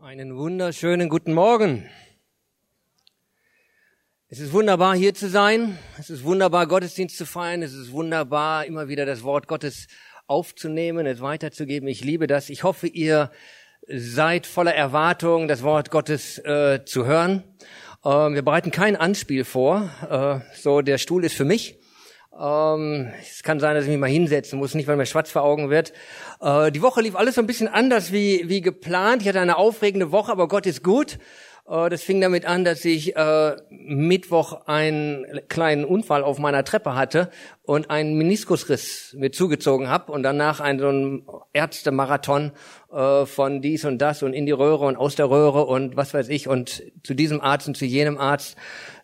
Einen wunderschönen guten Morgen. Es ist wunderbar, hier zu sein. Es ist wunderbar, Gottesdienst zu feiern. Es ist wunderbar, immer wieder das Wort Gottes aufzunehmen, es weiterzugeben. Ich liebe das. Ich hoffe, ihr seid voller Erwartung, das Wort Gottes äh, zu hören. Äh, wir bereiten kein Anspiel vor. Äh, so, der Stuhl ist für mich. Ähm, es kann sein, dass ich mich mal hinsetzen muss, nicht weil mir schwarz vor Augen wird. Äh, die Woche lief alles so ein bisschen anders wie, wie geplant. Ich hatte eine aufregende Woche, aber Gott ist gut. Äh, das fing damit an, dass ich äh, Mittwoch einen kleinen Unfall auf meiner Treppe hatte und einen Meniskusriss mir zugezogen habe und danach einen so einen Ärztemarathon äh, von dies und das und in die Röhre und aus der Röhre und was weiß ich und zu diesem Arzt und zu jenem Arzt,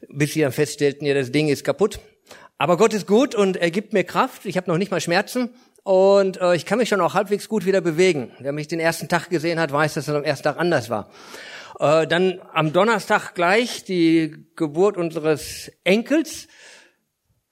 bis sie dann feststellten, ja, das Ding ist kaputt aber Gott ist gut und er gibt mir Kraft. Ich habe noch nicht mal Schmerzen und äh, ich kann mich schon auch halbwegs gut wieder bewegen. Wer mich den ersten Tag gesehen hat, weiß, dass es am ersten Tag anders war. Äh, dann am Donnerstag gleich die Geburt unseres Enkels.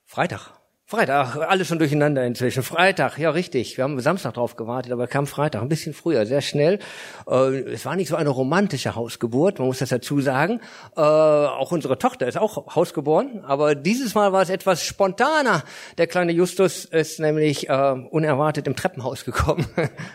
Freitag. Freitag, alles schon durcheinander inzwischen. Freitag, ja richtig. Wir haben Samstag drauf gewartet, aber kam Freitag, ein bisschen früher, sehr schnell. Äh, es war nicht so eine romantische Hausgeburt, man muss das dazu sagen. Äh, auch unsere Tochter ist auch hausgeboren, aber dieses Mal war es etwas spontaner. Der kleine Justus ist nämlich äh, unerwartet im Treppenhaus gekommen.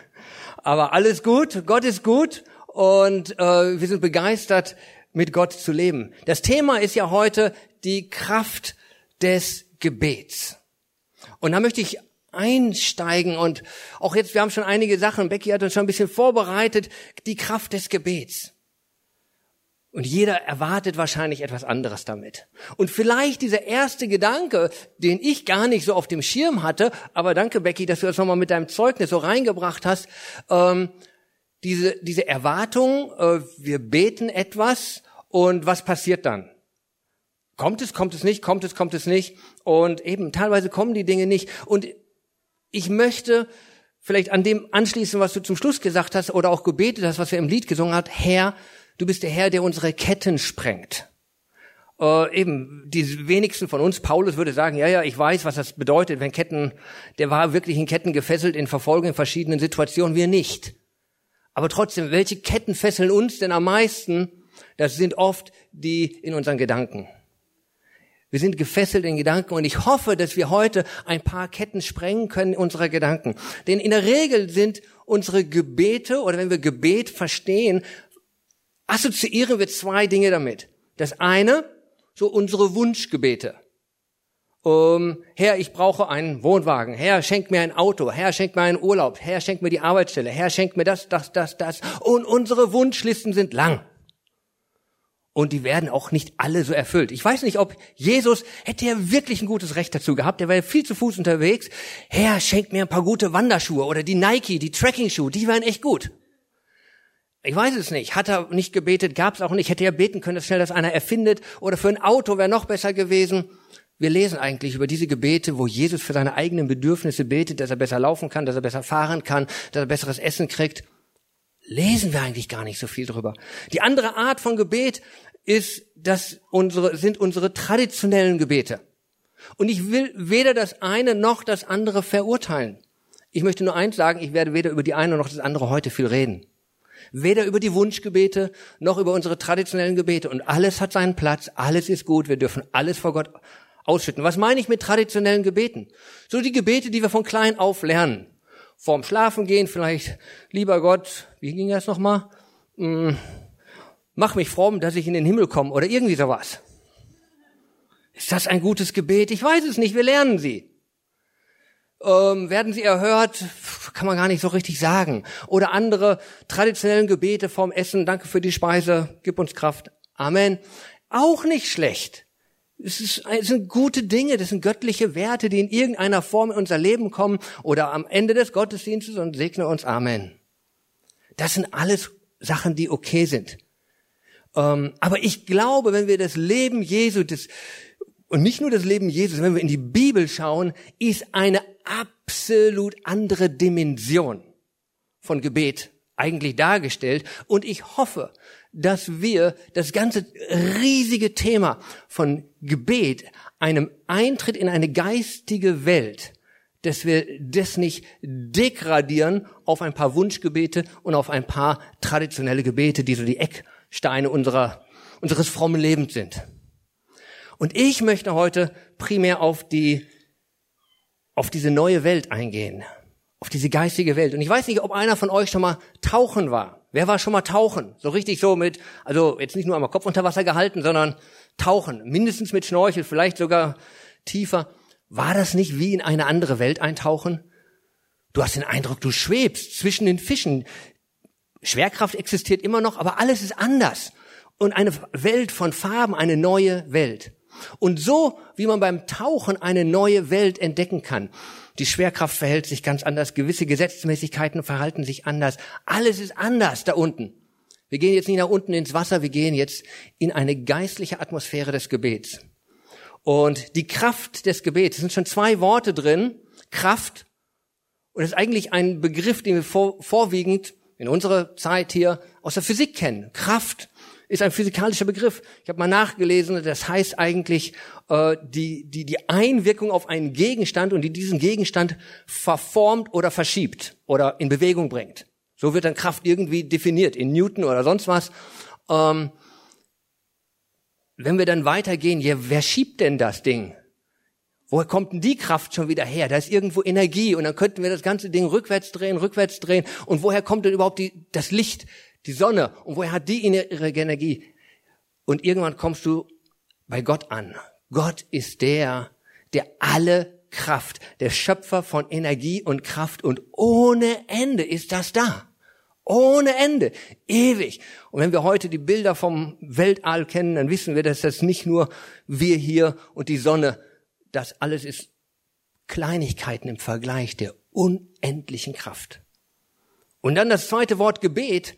aber alles gut, Gott ist gut und wir sind begeistert, mit Gott zu leben. Das Thema ist ja heute die Kraft des Gebets. Und da möchte ich einsteigen und auch jetzt, wir haben schon einige Sachen, Becky hat uns schon ein bisschen vorbereitet, die Kraft des Gebets. Und jeder erwartet wahrscheinlich etwas anderes damit. Und vielleicht dieser erste Gedanke, den ich gar nicht so auf dem Schirm hatte, aber danke Becky, dass du das nochmal mit deinem Zeugnis so reingebracht hast, ähm, diese, diese Erwartung, äh, wir beten etwas und was passiert dann? Kommt es, kommt es nicht, kommt es, kommt es nicht. Und eben, teilweise kommen die Dinge nicht. Und ich möchte vielleicht an dem anschließen, was du zum Schluss gesagt hast oder auch gebetet hast, was wir im Lied gesungen hat. Herr, du bist der Herr, der unsere Ketten sprengt. Äh, eben, die wenigsten von uns, Paulus würde sagen, ja, ja, ich weiß, was das bedeutet, wenn Ketten, der war wirklich in Ketten gefesselt, in Verfolgung, in verschiedenen Situationen, wir nicht. Aber trotzdem, welche Ketten fesseln uns denn am meisten? Das sind oft die in unseren Gedanken. Wir sind gefesselt in Gedanken und ich hoffe, dass wir heute ein paar Ketten sprengen können unserer Gedanken. Denn in der Regel sind unsere Gebete oder wenn wir Gebet verstehen, assoziieren wir zwei Dinge damit. Das eine, so unsere Wunschgebete. Um, Herr, ich brauche einen Wohnwagen. Herr, schenk mir ein Auto. Herr, schenk mir einen Urlaub. Herr, schenk mir die Arbeitsstelle. Herr, schenk mir das, das, das, das. Und unsere Wunschlisten sind lang und die werden auch nicht alle so erfüllt. Ich weiß nicht, ob Jesus, hätte er wirklich ein gutes Recht dazu gehabt, der war ja viel zu Fuß unterwegs. Herr, schenkt mir ein paar gute Wanderschuhe oder die Nike, die Trekking-Schuhe, die waren echt gut. Ich weiß es nicht. Hat er nicht gebetet, gab es auch nicht. Hätte er beten können, dass schnell das einer erfindet. Oder für ein Auto wäre noch besser gewesen. Wir lesen eigentlich über diese Gebete, wo Jesus für seine eigenen Bedürfnisse betet, dass er besser laufen kann, dass er besser fahren kann, dass er besseres Essen kriegt. Lesen wir eigentlich gar nicht so viel drüber. Die andere Art von Gebet ist, dass unsere, sind unsere traditionellen Gebete. Und ich will weder das eine noch das andere verurteilen. Ich möchte nur eins sagen, ich werde weder über die eine noch das andere heute viel reden. Weder über die Wunschgebete noch über unsere traditionellen Gebete. Und alles hat seinen Platz, alles ist gut, wir dürfen alles vor Gott ausschütten. Was meine ich mit traditionellen Gebeten? So die Gebete, die wir von klein auf lernen. Vorm Schlafen gehen vielleicht, lieber Gott, wie ging das nochmal? Hm, mach mich fromm, dass ich in den Himmel komme oder irgendwie sowas. Ist das ein gutes Gebet? Ich weiß es nicht, wir lernen sie. Ähm, werden sie erhört? Kann man gar nicht so richtig sagen. Oder andere traditionellen Gebete vorm Essen, danke für die Speise, gib uns Kraft. Amen. Auch nicht schlecht. Es, sind gute Dinge, das sind göttliche Werte, die in irgendeiner Form in unser Leben kommen oder am Ende des Gottesdienstes und segne uns Amen. Das sind alles Sachen, die okay sind. Ähm, aber ich glaube, wenn wir das Leben Jesu, das, und nicht nur das Leben Jesus, wenn wir in die Bibel schauen, ist eine absolut andere Dimension von Gebet eigentlich dargestellt. Und ich hoffe, dass wir das ganze riesige Thema von Gebet, einem Eintritt in eine geistige Welt, dass wir das nicht degradieren auf ein paar Wunschgebete und auf ein paar traditionelle Gebete, die so die Ecksteine unserer, unseres frommen Lebens sind. Und ich möchte heute primär auf die, auf diese neue Welt eingehen, auf diese geistige Welt. Und ich weiß nicht, ob einer von euch schon mal tauchen war. Wer war schon mal tauchen? So richtig so mit, also jetzt nicht nur einmal Kopf unter Wasser gehalten, sondern tauchen, mindestens mit Schnorchel, vielleicht sogar tiefer. War das nicht wie in eine andere Welt eintauchen? Du hast den Eindruck, du schwebst zwischen den Fischen. Schwerkraft existiert immer noch, aber alles ist anders. Und eine Welt von Farben, eine neue Welt. Und so, wie man beim Tauchen eine neue Welt entdecken kann. Die Schwerkraft verhält sich ganz anders, gewisse Gesetzmäßigkeiten verhalten sich anders. Alles ist anders da unten. Wir gehen jetzt nicht nach unten ins Wasser, wir gehen jetzt in eine geistliche Atmosphäre des Gebets. Und die Kraft des Gebets, es sind schon zwei Worte drin, Kraft, und das ist eigentlich ein Begriff, den wir vor, vorwiegend in unserer Zeit hier aus der Physik kennen. Kraft ist ein physikalischer Begriff. Ich habe mal nachgelesen, das heißt eigentlich äh, die, die, die Einwirkung auf einen Gegenstand und die diesen Gegenstand verformt oder verschiebt oder in Bewegung bringt. So wird dann Kraft irgendwie definiert, in Newton oder sonst was. Ähm, wenn wir dann weitergehen, ja, wer schiebt denn das Ding? Woher kommt denn die Kraft schon wieder her? Da ist irgendwo Energie und dann könnten wir das ganze Ding rückwärts drehen, rückwärts drehen. Und woher kommt denn überhaupt die, das Licht, die Sonne? Und woher hat die ihre Energie? Und irgendwann kommst du bei Gott an. Gott ist der, der alle Kraft, der Schöpfer von Energie und Kraft und ohne Ende ist das da. Ohne Ende. Ewig. Und wenn wir heute die Bilder vom Weltall kennen, dann wissen wir, dass das nicht nur wir hier und die Sonne, das alles ist Kleinigkeiten im Vergleich der unendlichen Kraft. Und dann das zweite Wort Gebet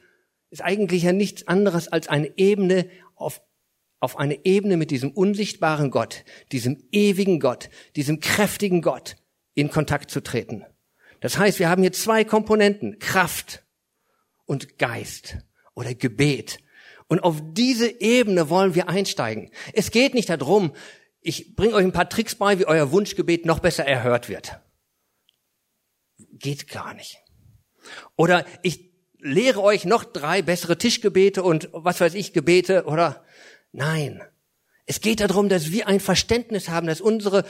ist eigentlich ja nichts anderes als eine Ebene auf, auf eine Ebene mit diesem unsichtbaren Gott, diesem ewigen Gott, diesem kräftigen Gott in Kontakt zu treten. Das heißt, wir haben hier zwei Komponenten, Kraft und Geist oder Gebet. Und auf diese Ebene wollen wir einsteigen. Es geht nicht darum, ich bringe euch ein paar Tricks bei, wie euer Wunschgebet noch besser erhört wird. Geht gar nicht. Oder ich lehre euch noch drei bessere Tischgebete und was weiß ich, Gebete oder nein. Es geht darum, dass wir ein Verständnis haben, dass unsere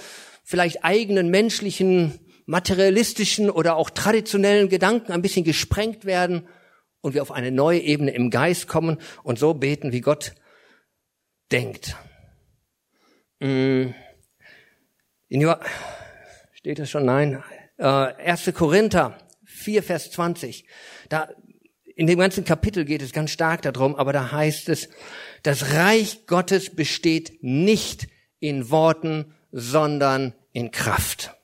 vielleicht eigenen menschlichen, materialistischen oder auch traditionellen Gedanken ein bisschen gesprengt werden und wir auf eine neue Ebene im Geist kommen und so beten, wie Gott denkt. Mm. In Joh steht das schon? Nein. Äh, 1. Korinther 4, Vers 20. Da, in dem ganzen Kapitel geht es ganz stark darum, aber da heißt es, das Reich Gottes besteht nicht in Worten, sondern in Kraft.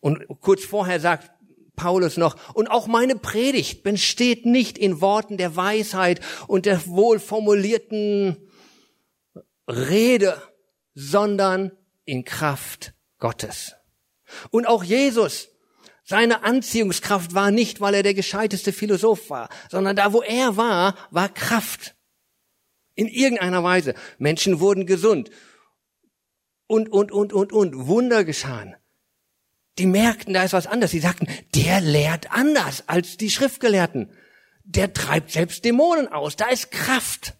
Und kurz vorher sagt Paulus noch, und auch meine Predigt besteht nicht in Worten der Weisheit und der wohlformulierten Rede, sondern in Kraft Gottes. Und auch Jesus, seine Anziehungskraft war nicht, weil er der gescheiteste Philosoph war, sondern da, wo er war, war Kraft. In irgendeiner Weise. Menschen wurden gesund. Und, und, und, und, und. Wunder geschahen. Die merkten, da ist was anderes. Sie sagten, der lehrt anders als die Schriftgelehrten. Der treibt selbst Dämonen aus. Da ist Kraft.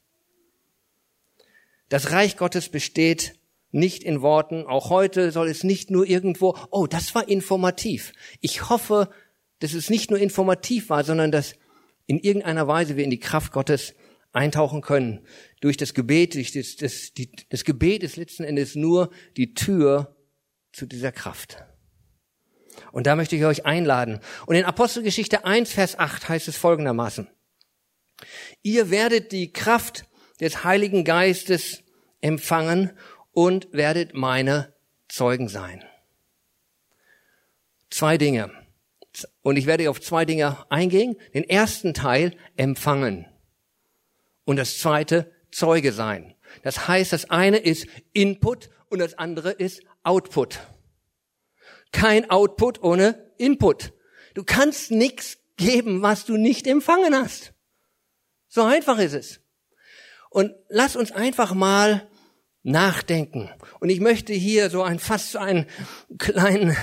Das Reich Gottes besteht nicht in Worten. Auch heute soll es nicht nur irgendwo, oh, das war informativ. Ich hoffe, dass es nicht nur informativ war, sondern dass in irgendeiner Weise wir in die Kraft Gottes eintauchen können. Durch das Gebet, durch das, das, die, das Gebet ist letzten Endes nur die Tür zu dieser Kraft. Und da möchte ich euch einladen. Und in Apostelgeschichte 1, Vers 8 heißt es folgendermaßen. Ihr werdet die Kraft des Heiligen Geistes empfangen und werdet meine Zeugen sein. Zwei Dinge. Und ich werde auf zwei Dinge eingehen. Den ersten Teil empfangen. Und das zweite Zeuge sein. Das heißt, das eine ist Input und das andere ist Output kein Output ohne Input. Du kannst nichts geben, was du nicht empfangen hast. So einfach ist es. Und lass uns einfach mal nachdenken. Und ich möchte hier so ein fast so einen kleinen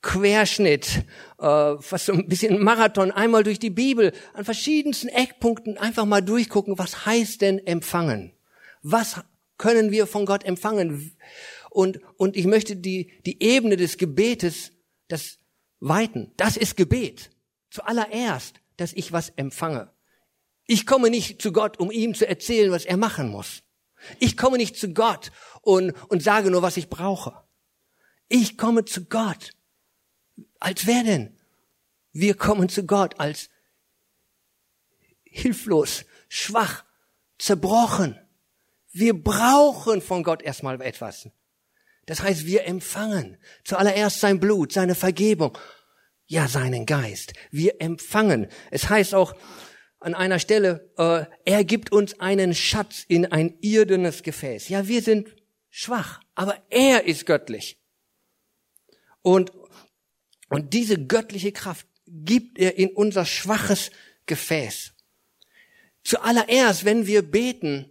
Querschnitt, äh, fast so ein bisschen Marathon, einmal durch die Bibel, an verschiedensten Eckpunkten einfach mal durchgucken, was heißt denn empfangen? Was können wir von Gott empfangen? Und, und ich möchte die, die Ebene des Gebetes, das weiten. Das ist Gebet. Zuallererst, dass ich was empfange. Ich komme nicht zu Gott, um ihm zu erzählen, was er machen muss. Ich komme nicht zu Gott und, und sage nur, was ich brauche. Ich komme zu Gott. Als wer denn? Wir kommen zu Gott als hilflos, schwach, zerbrochen. Wir brauchen von Gott erstmal etwas. Das heißt, wir empfangen zuallererst sein Blut, seine Vergebung, ja seinen Geist. Wir empfangen. Es heißt auch, an einer Stelle, äh, er gibt uns einen Schatz in ein irdenes Gefäß. Ja, wir sind schwach, aber er ist göttlich. Und, und diese göttliche Kraft gibt er in unser schwaches Gefäß. Zuallererst, wenn wir beten,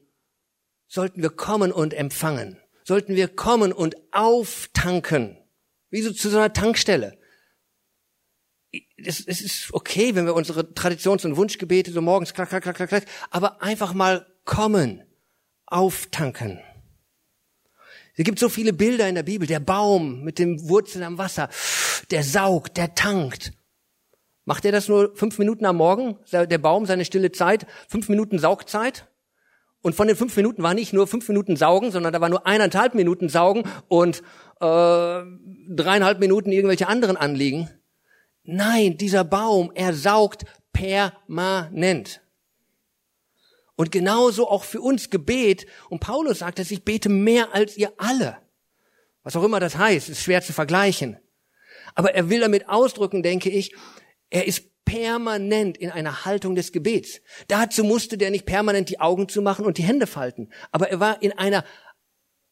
sollten wir kommen und empfangen. Sollten wir kommen und auftanken. Wie so zu so einer Tankstelle es, es ist okay, wenn wir unsere Traditions- und Wunschgebete so morgens klack, klack, klack, klack, klack, aber einfach mal kommen, auftanken. Es gibt so viele Bilder in der Bibel. Der Baum mit dem Wurzeln am Wasser, der saugt, der tankt. Macht er das nur fünf Minuten am Morgen? Der Baum seine stille Zeit, fünf Minuten Saugzeit? Und von den fünf Minuten war nicht nur fünf Minuten saugen, sondern da war nur eineinhalb Minuten saugen und äh, dreieinhalb Minuten irgendwelche anderen Anliegen. Nein, dieser Baum, er saugt permanent. Und genauso auch für uns Gebet. Und Paulus sagt, dass ich bete mehr als ihr alle. Was auch immer das heißt, ist schwer zu vergleichen. Aber er will damit ausdrücken, denke ich, er ist permanent in einer Haltung des Gebets. Dazu musste der nicht permanent die Augen zumachen und die Hände falten. Aber er war in einer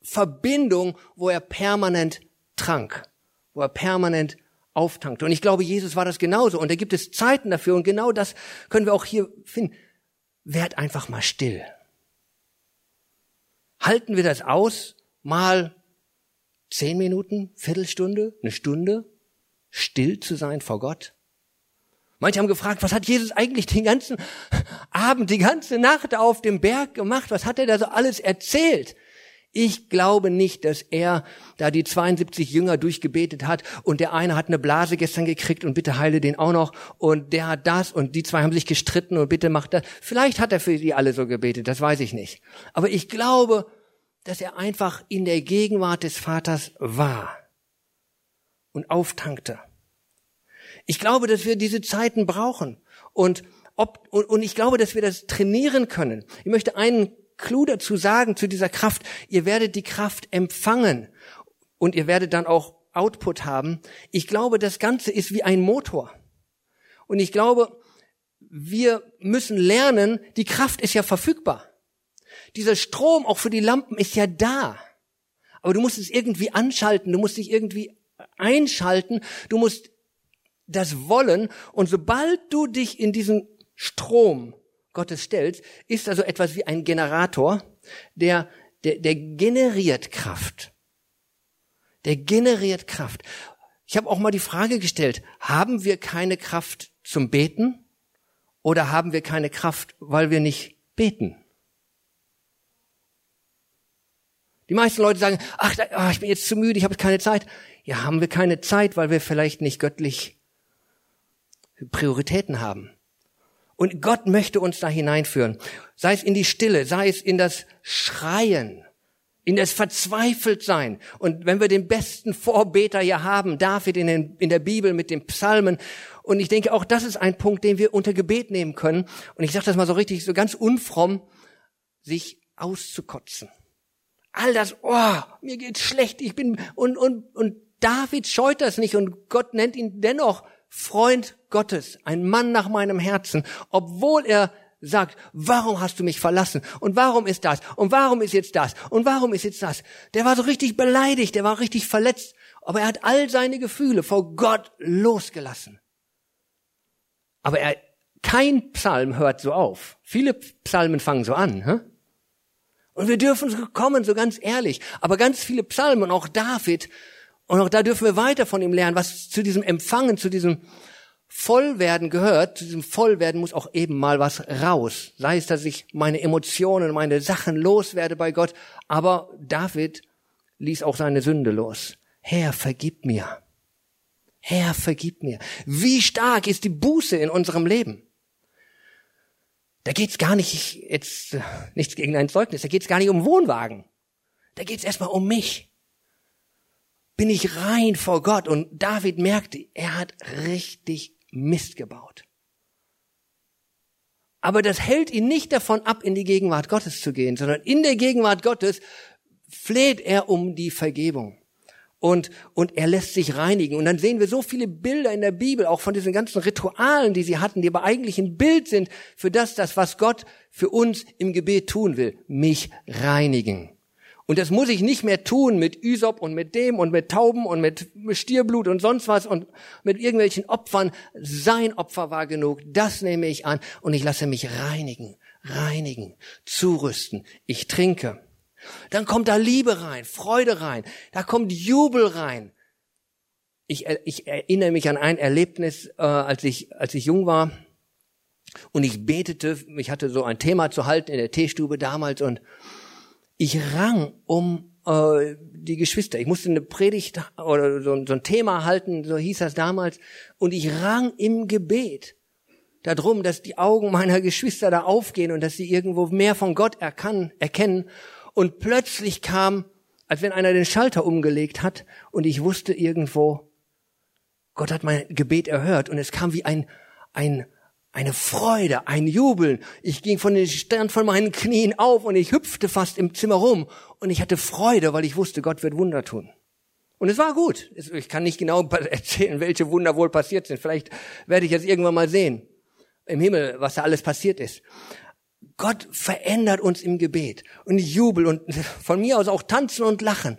Verbindung, wo er permanent trank, wo er permanent auftankte. Und ich glaube, Jesus war das genauso. Und da gibt es Zeiten dafür. Und genau das können wir auch hier finden. Werd einfach mal still. Halten wir das aus, mal zehn Minuten, Viertelstunde, eine Stunde, still zu sein vor Gott? Manche haben gefragt, was hat Jesus eigentlich den ganzen Abend, die ganze Nacht auf dem Berg gemacht? Was hat er da so alles erzählt? Ich glaube nicht, dass er da die 72 Jünger durchgebetet hat und der eine hat eine Blase gestern gekriegt und bitte heile den auch noch und der hat das und die zwei haben sich gestritten und bitte macht das. Vielleicht hat er für die alle so gebetet, das weiß ich nicht. Aber ich glaube, dass er einfach in der Gegenwart des Vaters war und auftankte. Ich glaube, dass wir diese Zeiten brauchen und ob, und, und ich glaube, dass wir das trainieren können. Ich möchte einen Clou dazu sagen, zu dieser Kraft, ihr werdet die Kraft empfangen und ihr werdet dann auch Output haben. Ich glaube, das Ganze ist wie ein Motor. Und ich glaube, wir müssen lernen, die Kraft ist ja verfügbar. Dieser Strom auch für die Lampen ist ja da. Aber du musst es irgendwie anschalten, du musst dich irgendwie einschalten, du musst das wollen. Und sobald du dich in diesen Strom Gottes stellt, ist also etwas wie ein Generator, der, der, der generiert Kraft. Der generiert Kraft. Ich habe auch mal die Frage gestellt, haben wir keine Kraft zum Beten oder haben wir keine Kraft, weil wir nicht beten? Die meisten Leute sagen, ach, ah, ich bin jetzt zu müde, ich habe keine Zeit. Ja, haben wir keine Zeit, weil wir vielleicht nicht göttlich Prioritäten haben. Und Gott möchte uns da hineinführen. Sei es in die Stille, sei es in das Schreien, in das Verzweifeltsein. Und wenn wir den besten Vorbeter hier haben, David in, den, in der Bibel mit den Psalmen, und ich denke, auch das ist ein Punkt, den wir unter Gebet nehmen können. Und ich sage das mal so richtig, so ganz unfromm, sich auszukotzen. All das, oh, mir geht's schlecht, ich bin, und, und, und David scheut das nicht und Gott nennt ihn dennoch Freund Gottes, ein Mann nach meinem Herzen, obwohl er sagt, warum hast du mich verlassen? Und warum ist das? Und warum ist jetzt das? Und warum ist jetzt das? Der war so richtig beleidigt, der war richtig verletzt, aber er hat all seine Gefühle vor Gott losgelassen. Aber er, kein Psalm hört so auf. Viele Psalmen fangen so an. Hä? Und wir dürfen kommen, so ganz ehrlich. Aber ganz viele Psalmen auch David, und auch da dürfen wir weiter von ihm lernen, was zu diesem Empfangen, zu diesem Vollwerden gehört. Zu diesem Vollwerden muss auch eben mal was raus. Sei es, dass ich meine Emotionen, meine Sachen loswerde bei Gott. Aber David ließ auch seine Sünde los. Herr, vergib mir. Herr, vergib mir. Wie stark ist die Buße in unserem Leben? Da geht's gar nicht, jetzt nichts gegen ein Zeugnis, da geht's gar nicht um Wohnwagen. Da geht's erstmal um mich. Bin ich rein vor Gott? Und David merkte, er hat richtig Mist gebaut. Aber das hält ihn nicht davon ab, in die Gegenwart Gottes zu gehen, sondern in der Gegenwart Gottes fleht er um die Vergebung und, und er lässt sich reinigen. Und dann sehen wir so viele Bilder in der Bibel, auch von diesen ganzen Ritualen, die sie hatten, die aber eigentlich ein Bild sind für das, das, was Gott für uns im Gebet tun will. Mich reinigen. Und das muss ich nicht mehr tun mit Ysop und mit dem und mit Tauben und mit Stierblut und sonst was und mit irgendwelchen Opfern. Sein Opfer war genug. Das nehme ich an und ich lasse mich reinigen, reinigen, zurüsten. Ich trinke. Dann kommt da Liebe rein, Freude rein, da kommt Jubel rein. Ich, ich erinnere mich an ein Erlebnis, äh, als ich als ich jung war und ich betete. Ich hatte so ein Thema zu halten in der Teestube damals und ich rang um äh, die Geschwister. Ich musste eine Predigt oder so, so ein Thema halten, so hieß das damals, und ich rang im Gebet darum, dass die Augen meiner Geschwister da aufgehen und dass sie irgendwo mehr von Gott erkan, erkennen. Und plötzlich kam, als wenn einer den Schalter umgelegt hat und ich wusste irgendwo, Gott hat mein Gebet erhört. Und es kam wie ein, ein, eine Freude, ein Jubeln. Ich ging von den Stern von meinen Knien auf und ich hüpfte fast im Zimmer rum und ich hatte Freude, weil ich wusste, Gott wird Wunder tun. Und es war gut. Ich kann nicht genau erzählen, welche Wunder wohl passiert sind. Vielleicht werde ich jetzt irgendwann mal sehen im Himmel, was da alles passiert ist. Gott verändert uns im Gebet und Jubel und von mir aus auch tanzen und lachen.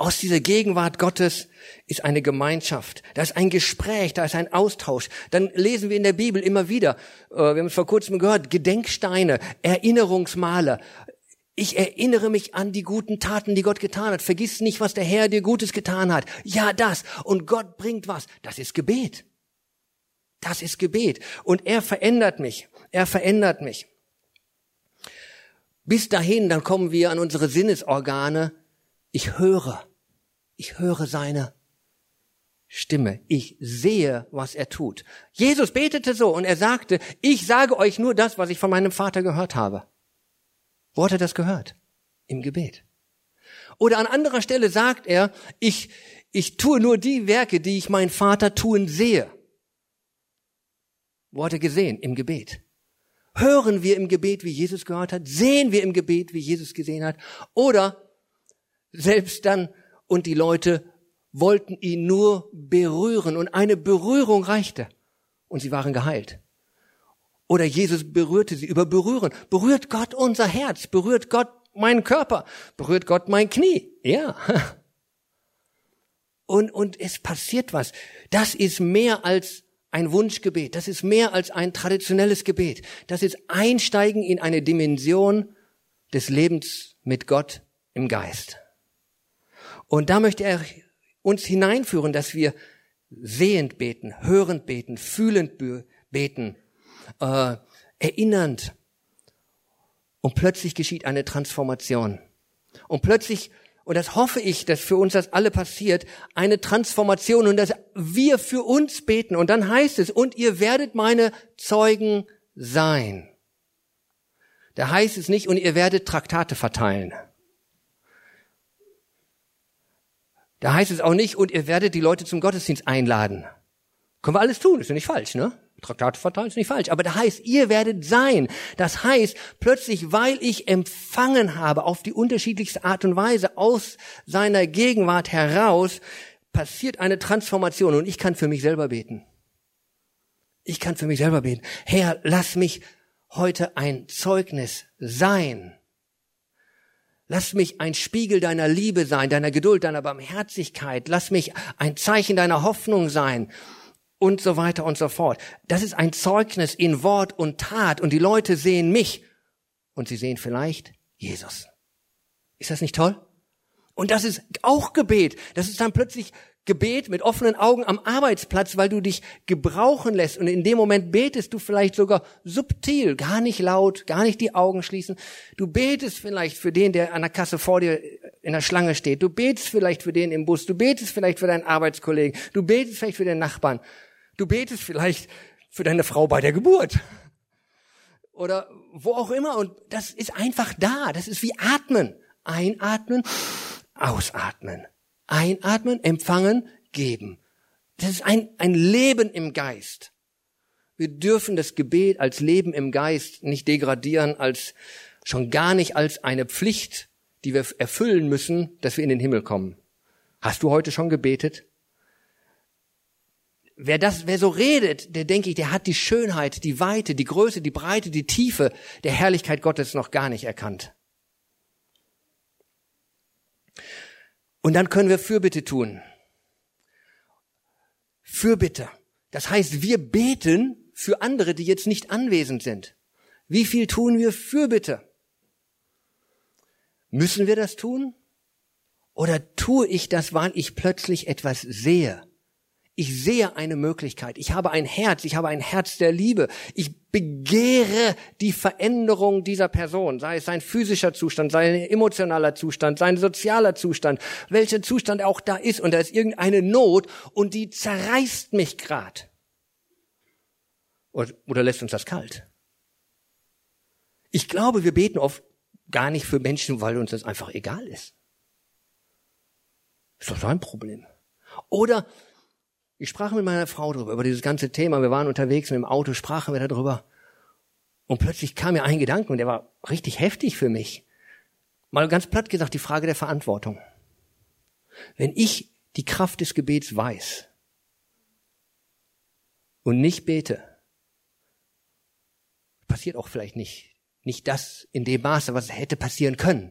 Aus dieser Gegenwart Gottes ist eine Gemeinschaft, da ist ein Gespräch, da ist ein Austausch. Dann lesen wir in der Bibel immer wieder, äh, wir haben es vor kurzem gehört, Gedenksteine, Erinnerungsmale. Ich erinnere mich an die guten Taten, die Gott getan hat. Vergiss nicht, was der Herr dir Gutes getan hat. Ja, das. Und Gott bringt was. Das ist Gebet. Das ist Gebet. Und er verändert mich. Er verändert mich. Bis dahin, dann kommen wir an unsere Sinnesorgane. Ich höre. Ich höre seine Stimme. Ich sehe, was er tut. Jesus betete so und er sagte, ich sage euch nur das, was ich von meinem Vater gehört habe. Wo hat er das gehört? Im Gebet. Oder an anderer Stelle sagt er, ich, ich tue nur die Werke, die ich mein Vater tun sehe. Wo hat er gesehen? Im Gebet. Hören wir im Gebet, wie Jesus gehört hat? Sehen wir im Gebet, wie Jesus gesehen hat? Oder selbst dann, und die Leute wollten ihn nur berühren und eine Berührung reichte und sie waren geheilt. Oder Jesus berührte sie über Berühren. Berührt Gott unser Herz? Berührt Gott meinen Körper? Berührt Gott mein Knie? Ja. Und, und es passiert was. Das ist mehr als ein Wunschgebet. Das ist mehr als ein traditionelles Gebet. Das ist Einsteigen in eine Dimension des Lebens mit Gott im Geist. Und da möchte er uns hineinführen, dass wir sehend beten, hörend beten, fühlend beten, äh, erinnernd. Und plötzlich geschieht eine Transformation. Und plötzlich und das hoffe ich, dass für uns das alle passiert, eine Transformation und dass wir für uns beten. Und dann heißt es, und ihr werdet meine Zeugen sein. Da heißt es nicht, und ihr werdet Traktate verteilen. Da heißt es auch nicht, und ihr werdet die Leute zum Gottesdienst einladen. Können wir alles tun, ist ja nicht falsch, ne? Traktate verteilen ist nicht falsch, aber da heißt, ihr werdet sein. Das heißt, plötzlich, weil ich empfangen habe auf die unterschiedlichste Art und Weise aus seiner Gegenwart heraus, passiert eine Transformation und ich kann für mich selber beten. Ich kann für mich selber beten. Herr, lass mich heute ein Zeugnis sein. Lass mich ein Spiegel deiner Liebe sein, deiner Geduld, deiner Barmherzigkeit. Lass mich ein Zeichen deiner Hoffnung sein und so weiter und so fort. Das ist ein Zeugnis in Wort und Tat und die Leute sehen mich und sie sehen vielleicht Jesus. Ist das nicht toll? Und das ist auch Gebet. Das ist dann plötzlich Gebet mit offenen Augen am Arbeitsplatz, weil du dich gebrauchen lässt. Und in dem Moment betest du vielleicht sogar subtil, gar nicht laut, gar nicht die Augen schließen. Du betest vielleicht für den, der an der Kasse vor dir in der Schlange steht. Du betest vielleicht für den im Bus. Du betest vielleicht für deinen Arbeitskollegen. Du betest vielleicht für den Nachbarn. Du betest vielleicht für deine Frau bei der Geburt. Oder wo auch immer. Und das ist einfach da. Das ist wie Atmen. Einatmen, ausatmen. Einatmen, empfangen, geben. Das ist ein, ein Leben im Geist. Wir dürfen das Gebet als Leben im Geist nicht degradieren, als schon gar nicht als eine Pflicht, die wir erfüllen müssen, dass wir in den Himmel kommen. Hast du heute schon gebetet? Wer das, wer so redet, der denke ich, der hat die Schönheit, die Weite, die Größe, die Breite, die Tiefe der Herrlichkeit Gottes noch gar nicht erkannt. Und dann können wir Fürbitte tun. Fürbitte. Das heißt, wir beten für andere, die jetzt nicht anwesend sind. Wie viel tun wir Fürbitte? Müssen wir das tun? Oder tue ich das, weil ich plötzlich etwas sehe? Ich sehe eine Möglichkeit. Ich habe ein Herz. Ich habe ein Herz der Liebe. Ich begehre die Veränderung dieser Person, sei es sein physischer Zustand, sein emotionaler Zustand, sein sozialer Zustand, welcher Zustand auch da ist. Und da ist irgendeine Not und die zerreißt mich grad. Oder, oder lässt uns das kalt? Ich glaube, wir beten oft gar nicht für Menschen, weil uns das einfach egal ist. Ist doch sein Problem. Oder ich sprach mit meiner Frau darüber, über dieses ganze Thema. Wir waren unterwegs und im Auto sprachen wir darüber. Und plötzlich kam mir ein Gedanke und der war richtig heftig für mich. Mal ganz platt gesagt, die Frage der Verantwortung. Wenn ich die Kraft des Gebets weiß und nicht bete, passiert auch vielleicht nicht, nicht das in dem Maße, was hätte passieren können.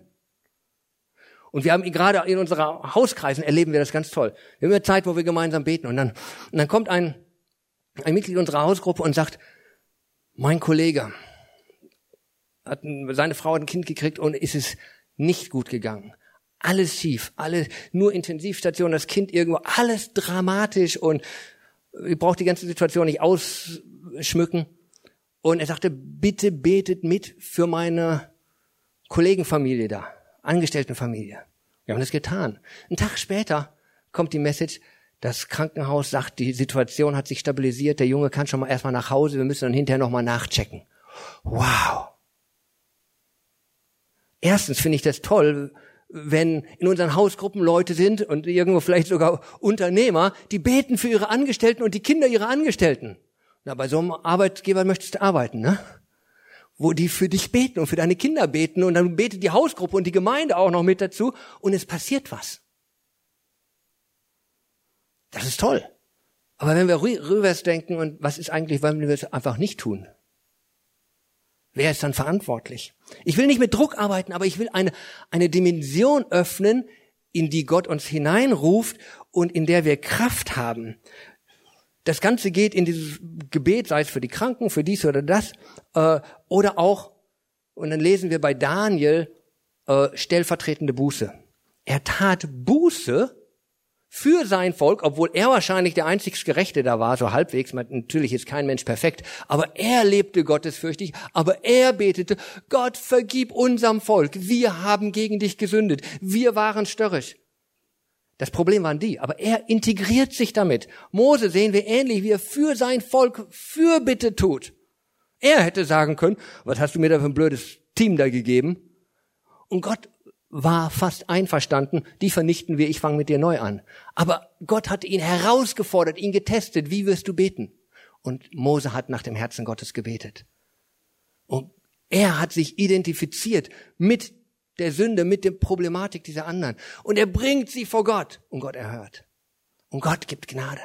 Und wir haben gerade in unserer Hauskreisen erleben wir das ganz toll. Wir haben eine Zeit, wo wir gemeinsam beten und dann, und dann kommt ein, ein Mitglied unserer Hausgruppe und sagt, mein Kollege hat seine Frau hat ein Kind gekriegt und ist es nicht gut gegangen. Alles schief, alles nur Intensivstation, das Kind irgendwo, alles dramatisch und ich brauche die ganze Situation nicht ausschmücken. Und er sagte, bitte betet mit für meine Kollegenfamilie da. Angestelltenfamilie. Wir haben das getan. Ein Tag später kommt die Message, das Krankenhaus sagt, die Situation hat sich stabilisiert, der Junge kann schon mal erstmal nach Hause, wir müssen dann hinterher nochmal nachchecken. Wow. Erstens finde ich das toll, wenn in unseren Hausgruppen Leute sind und irgendwo vielleicht sogar Unternehmer, die beten für ihre Angestellten und die Kinder ihrer Angestellten. Na, bei so einem Arbeitgeber möchtest du arbeiten, ne? Wo die für dich beten und für deine Kinder beten und dann betet die Hausgruppe und die Gemeinde auch noch mit dazu und es passiert was. Das ist toll. Aber wenn wir rübers denken und was ist eigentlich, wenn wir es einfach nicht tun? Wer ist dann verantwortlich? Ich will nicht mit Druck arbeiten, aber ich will eine, eine Dimension öffnen, in die Gott uns hineinruft und in der wir Kraft haben, das Ganze geht in dieses Gebet, sei es für die Kranken, für dies oder das, äh, oder auch, und dann lesen wir bei Daniel, äh, stellvertretende Buße. Er tat Buße für sein Volk, obwohl er wahrscheinlich der einzig Gerechte da war, so halbwegs, natürlich ist kein Mensch perfekt, aber er lebte gottesfürchtig, aber er betete, Gott vergib unserem Volk, wir haben gegen dich gesündet, wir waren störrisch. Das Problem waren die, aber er integriert sich damit. Mose sehen wir ähnlich, wie er für sein Volk Fürbitte tut. Er hätte sagen können, was hast du mir da für ein blödes Team da gegeben? Und Gott war fast einverstanden, die vernichten wir, ich fange mit dir neu an. Aber Gott hat ihn herausgefordert, ihn getestet, wie wirst du beten? Und Mose hat nach dem Herzen Gottes gebetet. Und er hat sich identifiziert mit der Sünde, mit der Problematik dieser anderen. Und er bringt sie vor Gott. Und Gott erhört. Und Gott gibt Gnade.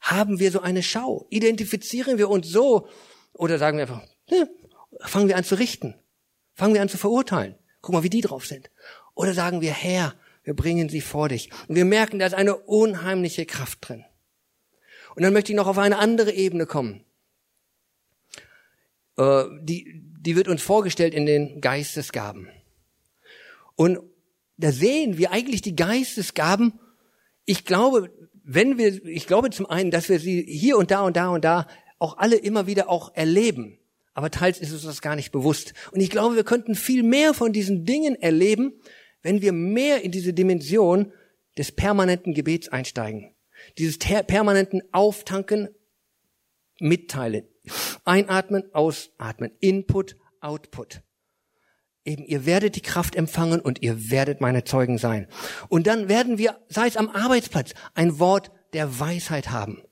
Haben wir so eine Schau? Identifizieren wir uns so? Oder sagen wir einfach, ne, fangen wir an zu richten? Fangen wir an zu verurteilen? Guck mal, wie die drauf sind. Oder sagen wir, Herr, wir bringen sie vor dich. Und wir merken, da ist eine unheimliche Kraft drin. Und dann möchte ich noch auf eine andere Ebene kommen. Äh, die, die wird uns vorgestellt in den Geistesgaben. Und da sehen wir eigentlich die Geistesgaben. Ich glaube, wenn wir, ich glaube zum einen, dass wir sie hier und da und da und da auch alle immer wieder auch erleben. Aber teils ist uns das gar nicht bewusst. Und ich glaube, wir könnten viel mehr von diesen Dingen erleben, wenn wir mehr in diese Dimension des permanenten Gebets einsteigen. Dieses permanenten Auftanken, mitteilen. Einatmen, ausatmen. Input, Output. Eben, ihr werdet die Kraft empfangen und ihr werdet meine Zeugen sein. Und dann werden wir, sei es am Arbeitsplatz, ein Wort der Weisheit haben.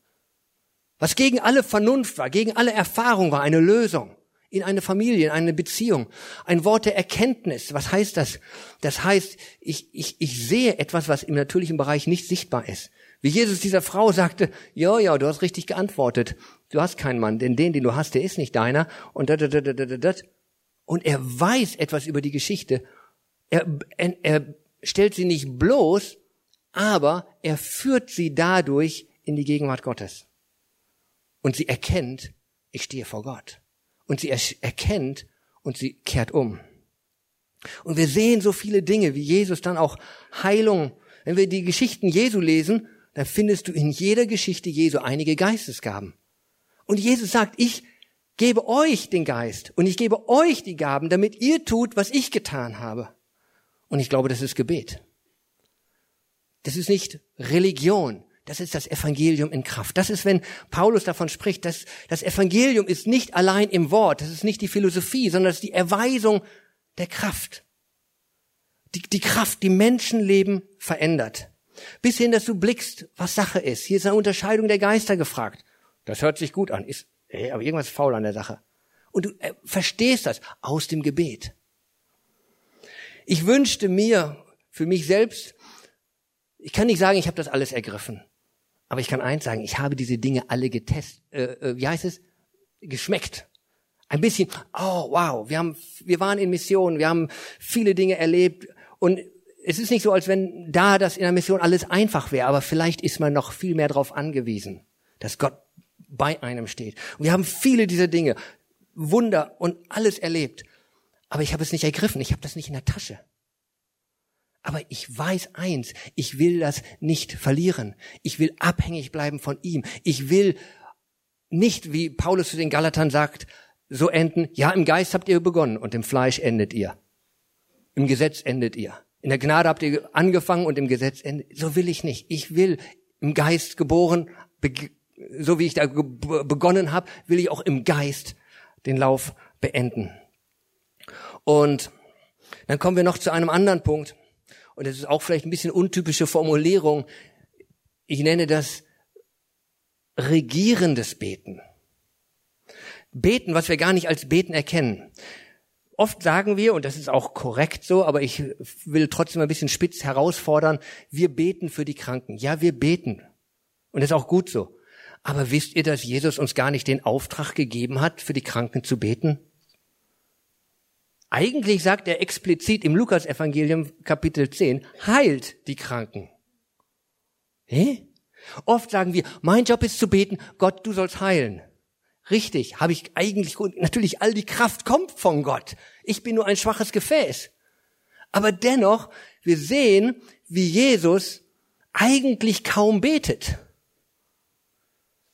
Was gegen alle Vernunft war, gegen alle Erfahrung war, eine Lösung. In eine Familie, in eine Beziehung. Ein Wort der Erkenntnis. Was heißt das? Das heißt, ich, ich, ich sehe etwas, was im natürlichen Bereich nicht sichtbar ist. Wie Jesus dieser Frau sagte, ja, ja, du hast richtig geantwortet. Du hast keinen Mann, denn den, den du hast, der ist nicht deiner. Und dat, dat, dat, dat, dat. Und er weiß etwas über die Geschichte. Er, er, er stellt sie nicht bloß, aber er führt sie dadurch in die Gegenwart Gottes. Und sie erkennt, ich stehe vor Gott. Und sie erkennt und sie kehrt um. Und wir sehen so viele Dinge, wie Jesus dann auch Heilung. Wenn wir die Geschichten Jesu lesen, dann findest du in jeder Geschichte Jesu einige Geistesgaben. Und Jesus sagt, ich gebe euch den Geist und ich gebe euch die Gaben, damit ihr tut, was ich getan habe. Und ich glaube, das ist Gebet. Das ist nicht Religion. Das ist das Evangelium in Kraft. Das ist, wenn Paulus davon spricht, dass das Evangelium ist nicht allein im Wort, das ist nicht die Philosophie, sondern das ist die Erweisung der Kraft. Die, die Kraft, die Menschenleben verändert. Bis hin, dass du blickst, was Sache ist. Hier ist eine Unterscheidung der Geister gefragt. Das hört sich gut an. Ist, ey, aber irgendwas faul an der Sache. Und du äh, verstehst das aus dem Gebet. Ich wünschte mir für mich selbst, ich kann nicht sagen, ich habe das alles ergriffen. Aber ich kann eins sagen, ich habe diese Dinge alle getestet, äh, äh, wie heißt es? Geschmeckt. Ein bisschen, oh wow, wir haben, wir waren in Mission, wir haben viele Dinge erlebt und es ist nicht so, als wenn da das in der Mission alles einfach wäre, aber vielleicht ist man noch viel mehr darauf angewiesen, dass Gott bei einem steht. Und wir haben viele dieser Dinge, Wunder und alles erlebt. Aber ich habe es nicht ergriffen, ich habe das nicht in der Tasche. Aber ich weiß eins, ich will das nicht verlieren. Ich will abhängig bleiben von ihm. Ich will nicht, wie Paulus zu den Galatern sagt, so enden, ja, im Geist habt ihr begonnen und im Fleisch endet ihr. Im Gesetz endet ihr. In der Gnade habt ihr angefangen und im Gesetz endet. So will ich nicht. Ich will im Geist geboren, so wie ich da begonnen habe, will ich auch im Geist den Lauf beenden. Und dann kommen wir noch zu einem anderen Punkt und das ist auch vielleicht ein bisschen untypische Formulierung, ich nenne das regierendes Beten. Beten, was wir gar nicht als Beten erkennen. Oft sagen wir, und das ist auch korrekt so, aber ich will trotzdem ein bisschen spitz herausfordern, wir beten für die Kranken. Ja, wir beten. Und das ist auch gut so. Aber wisst ihr, dass Jesus uns gar nicht den Auftrag gegeben hat, für die Kranken zu beten? Eigentlich sagt er explizit im Lukas-Evangelium Kapitel 10, heilt die Kranken. Hä? Oft sagen wir, mein Job ist zu beten, Gott, du sollst heilen. Richtig, habe ich eigentlich, natürlich all die Kraft kommt von Gott. Ich bin nur ein schwaches Gefäß. Aber dennoch, wir sehen, wie Jesus eigentlich kaum betet.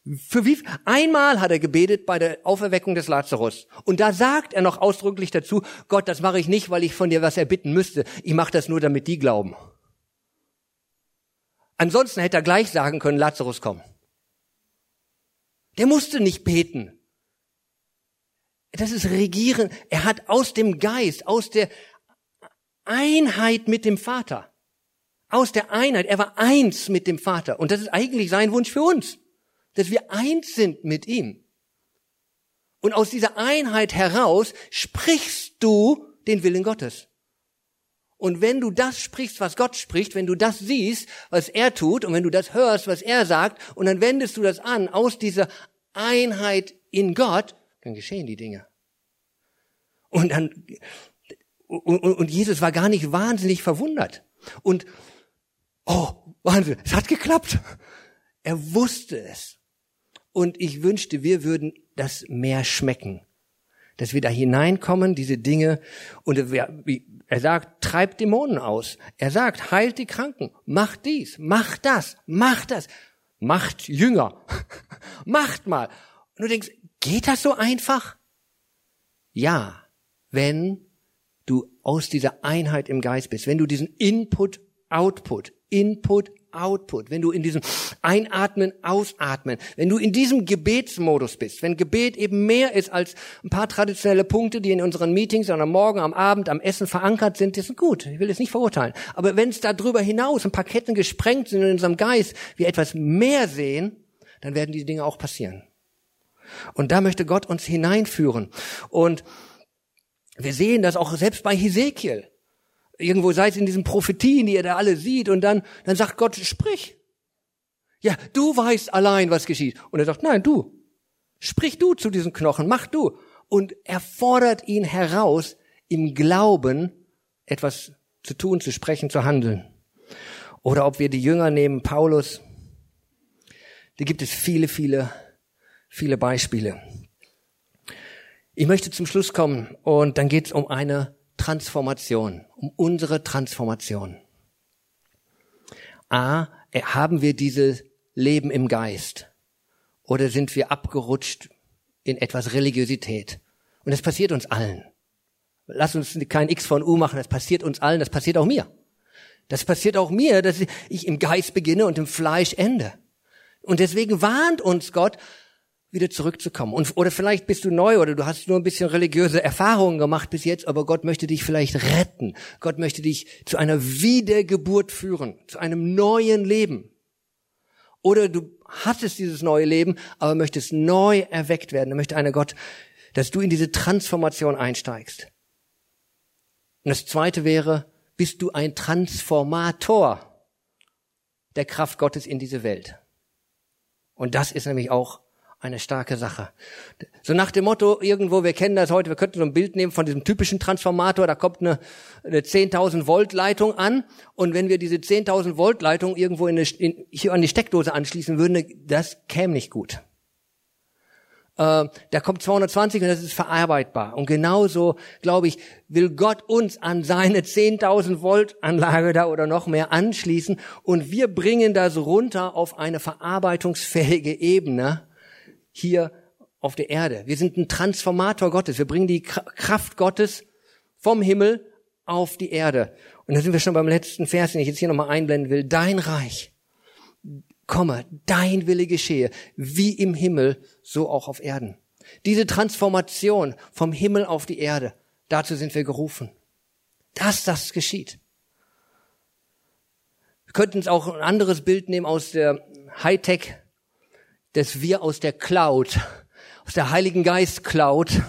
Für wie, einmal hat er gebetet bei der Auferweckung des Lazarus. Und da sagt er noch ausdrücklich dazu, Gott, das mache ich nicht, weil ich von dir was erbitten müsste. Ich mache das nur, damit die glauben. Ansonsten hätte er gleich sagen können, Lazarus, komm. Der musste nicht beten. Das ist Regieren. Er hat aus dem Geist, aus der Einheit mit dem Vater, aus der Einheit, er war eins mit dem Vater. Und das ist eigentlich sein Wunsch für uns dass wir eins sind mit ihm. Und aus dieser Einheit heraus sprichst du den Willen Gottes. Und wenn du das sprichst, was Gott spricht, wenn du das siehst, was er tut, und wenn du das hörst, was er sagt, und dann wendest du das an aus dieser Einheit in Gott, dann geschehen die Dinge. Und dann, und, und Jesus war gar nicht wahnsinnig verwundert. Und, oh, Wahnsinn, es hat geklappt. Er wusste es. Und ich wünschte, wir würden das mehr schmecken. dass wir da hineinkommen, diese Dinge. Und er sagt, treibt Dämonen aus. Er sagt, heilt die Kranken, macht dies, macht das, macht das, macht Jünger, macht mal. Und du denkst, geht das so einfach? Ja, wenn du aus dieser Einheit im Geist bist, wenn du diesen Input, Output, Input, Output, wenn du in diesem Einatmen, Ausatmen, wenn du in diesem Gebetsmodus bist, wenn Gebet eben mehr ist als ein paar traditionelle Punkte, die in unseren Meetings am Morgen, am Abend, am Essen verankert sind, die sind gut. Ich will es nicht verurteilen. Aber wenn es darüber hinaus ein paar Ketten gesprengt sind in unserem Geist, wir etwas mehr sehen, dann werden diese Dinge auch passieren. Und da möchte Gott uns hineinführen. Und wir sehen das auch selbst bei Hesekiel. Irgendwo seid in diesen Prophetien, die ihr da alle sieht, und dann, dann sagt Gott, sprich. Ja, du weißt allein, was geschieht. Und er sagt, nein, du. Sprich du zu diesen Knochen, mach du. Und er fordert ihn heraus, im Glauben etwas zu tun, zu sprechen, zu handeln. Oder ob wir die Jünger nehmen, Paulus. Da gibt es viele, viele, viele Beispiele. Ich möchte zum Schluss kommen und dann geht es um eine Transformation, um unsere Transformation. A, haben wir dieses Leben im Geist oder sind wir abgerutscht in etwas Religiosität? Und das passiert uns allen. Lass uns kein X von U machen, das passiert uns allen, das passiert auch mir. Das passiert auch mir, dass ich im Geist beginne und im Fleisch ende. Und deswegen warnt uns Gott, wieder zurückzukommen. Und, oder vielleicht bist du neu oder du hast nur ein bisschen religiöse Erfahrungen gemacht bis jetzt, aber Gott möchte dich vielleicht retten. Gott möchte dich zu einer Wiedergeburt führen, zu einem neuen Leben. Oder du hattest dieses neue Leben, aber möchtest neu erweckt werden. Da möchte einer Gott, dass du in diese Transformation einsteigst. Und das zweite wäre, bist du ein Transformator der Kraft Gottes in diese Welt. Und das ist nämlich auch eine starke Sache. So nach dem Motto, irgendwo, wir kennen das heute, wir könnten so ein Bild nehmen von diesem typischen Transformator, da kommt eine, eine 10.000 Volt Leitung an und wenn wir diese 10.000 Volt Leitung irgendwo in eine, in, hier an die Steckdose anschließen würden, das käme nicht gut. Äh, da kommt 220 und das ist verarbeitbar. Und genauso, glaube ich, will Gott uns an seine 10.000 Volt Anlage da oder noch mehr anschließen und wir bringen das runter auf eine verarbeitungsfähige Ebene, hier auf der Erde. Wir sind ein Transformator Gottes. Wir bringen die Kraft Gottes vom Himmel auf die Erde. Und da sind wir schon beim letzten Vers, den ich jetzt hier nochmal einblenden will. Dein Reich komme, dein Wille geschehe, wie im Himmel, so auch auf Erden. Diese Transformation vom Himmel auf die Erde, dazu sind wir gerufen. Dass das geschieht. Wir könnten uns auch ein anderes Bild nehmen aus der Hightech dass wir aus der Cloud, aus der Heiligen Geist Cloud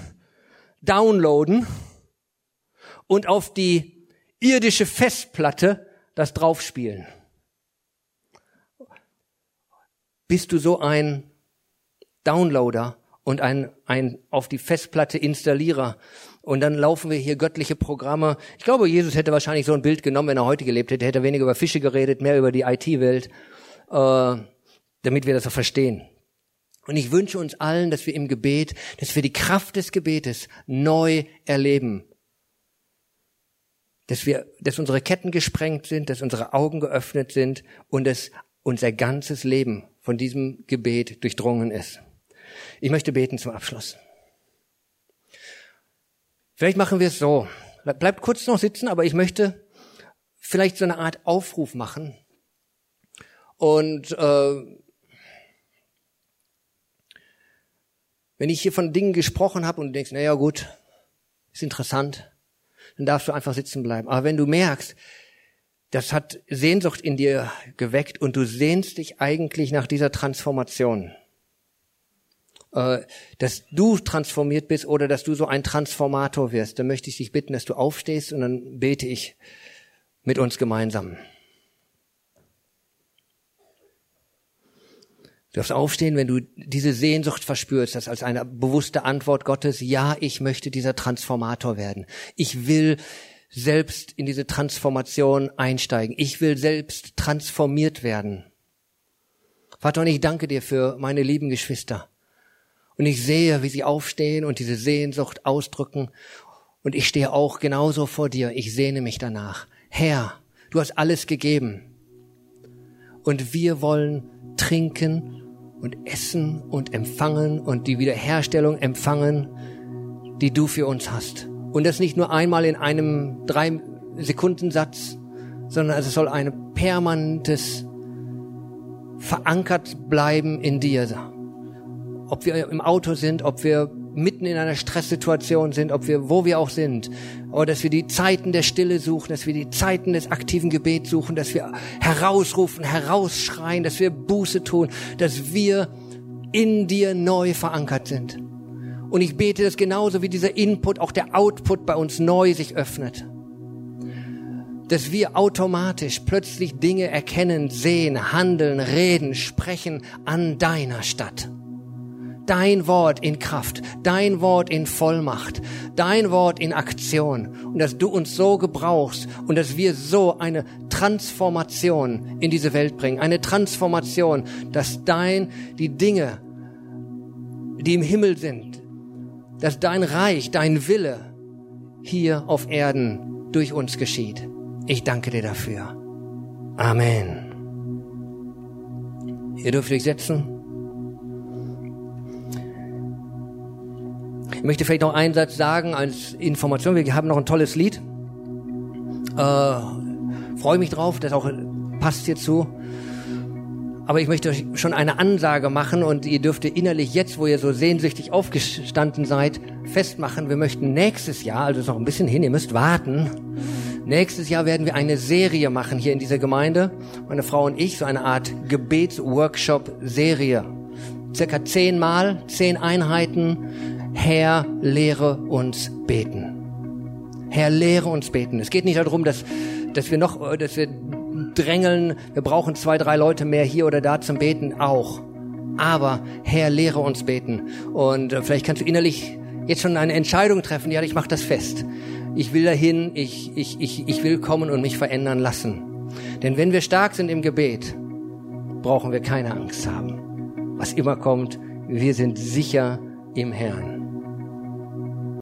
downloaden und auf die irdische Festplatte das draufspielen. Bist du so ein Downloader und ein, ein auf die Festplatte Installierer und dann laufen wir hier göttliche Programme. Ich glaube, Jesus hätte wahrscheinlich so ein Bild genommen, wenn er heute gelebt hätte, hätte er weniger über Fische geredet, mehr über die IT-Welt, äh, damit wir das auch verstehen. Und ich wünsche uns allen, dass wir im Gebet, dass wir die Kraft des Gebetes neu erleben. Dass wir, dass unsere Ketten gesprengt sind, dass unsere Augen geöffnet sind und dass unser ganzes Leben von diesem Gebet durchdrungen ist. Ich möchte beten zum Abschluss. Vielleicht machen wir es so. Bleibt kurz noch sitzen, aber ich möchte vielleicht so eine Art Aufruf machen. Und äh, Wenn ich hier von Dingen gesprochen habe und du denkst, naja gut, ist interessant, dann darfst du einfach sitzen bleiben. Aber wenn du merkst, das hat Sehnsucht in dir geweckt und du sehnst dich eigentlich nach dieser Transformation, äh, dass du transformiert bist oder dass du so ein Transformator wirst, dann möchte ich dich bitten, dass du aufstehst und dann bete ich mit uns gemeinsam. Du darfst aufstehen, wenn du diese Sehnsucht verspürst, das als eine bewusste Antwort Gottes, ja, ich möchte dieser Transformator werden. Ich will selbst in diese Transformation einsteigen. Ich will selbst transformiert werden. Vater, und ich danke dir für meine lieben Geschwister. Und ich sehe, wie sie aufstehen und diese Sehnsucht ausdrücken. Und ich stehe auch genauso vor dir. Ich sehne mich danach. Herr, du hast alles gegeben. Und wir wollen trinken und essen und empfangen und die Wiederherstellung empfangen, die du für uns hast. Und das nicht nur einmal in einem drei Sekunden Satz, sondern es soll ein permanentes verankert bleiben in dir. Ob wir im Auto sind, ob wir mitten in einer Stresssituation sind, ob wir, wo wir auch sind, oder dass wir die Zeiten der Stille suchen, dass wir die Zeiten des aktiven Gebets suchen, dass wir herausrufen, herausschreien, dass wir Buße tun, dass wir in dir neu verankert sind. Und ich bete, dass genauso wie dieser Input auch der Output bei uns neu sich öffnet dass wir automatisch plötzlich Dinge erkennen, sehen, handeln, reden, sprechen an deiner Stadt. Dein Wort in Kraft, dein Wort in Vollmacht, dein Wort in Aktion und dass du uns so gebrauchst und dass wir so eine Transformation in diese Welt bringen, eine Transformation, dass dein, die Dinge, die im Himmel sind, dass dein Reich, dein Wille hier auf Erden durch uns geschieht. Ich danke dir dafür. Amen. Ihr dürft euch setzen. Ich möchte vielleicht noch einen Satz sagen als Information. Wir haben noch ein tolles Lied. Äh, Freue mich drauf, das auch passt hierzu. Aber ich möchte euch schon eine Ansage machen und ihr dürft innerlich jetzt, wo ihr so sehnsüchtig aufgestanden seid, festmachen, wir möchten nächstes Jahr, also ist noch ein bisschen hin, ihr müsst warten, Nächstes Jahr werden wir eine Serie machen hier in dieser Gemeinde. Meine Frau und ich, so eine Art Gebetsworkshop-Serie. Circa zehnmal, zehn Einheiten. Herr, lehre uns beten. Herr, lehre uns beten. Es geht nicht darum, dass, dass wir noch, dass wir drängeln, wir brauchen zwei, drei Leute mehr hier oder da zum Beten auch. Aber Herr, lehre uns beten. Und äh, vielleicht kannst du innerlich jetzt schon eine Entscheidung treffen. Ja, ich mache das fest ich will dahin, ich, ich, ich, ich will kommen und mich verändern lassen. Denn wenn wir stark sind im Gebet, brauchen wir keine Angst haben. Was immer kommt, wir sind sicher im Herrn.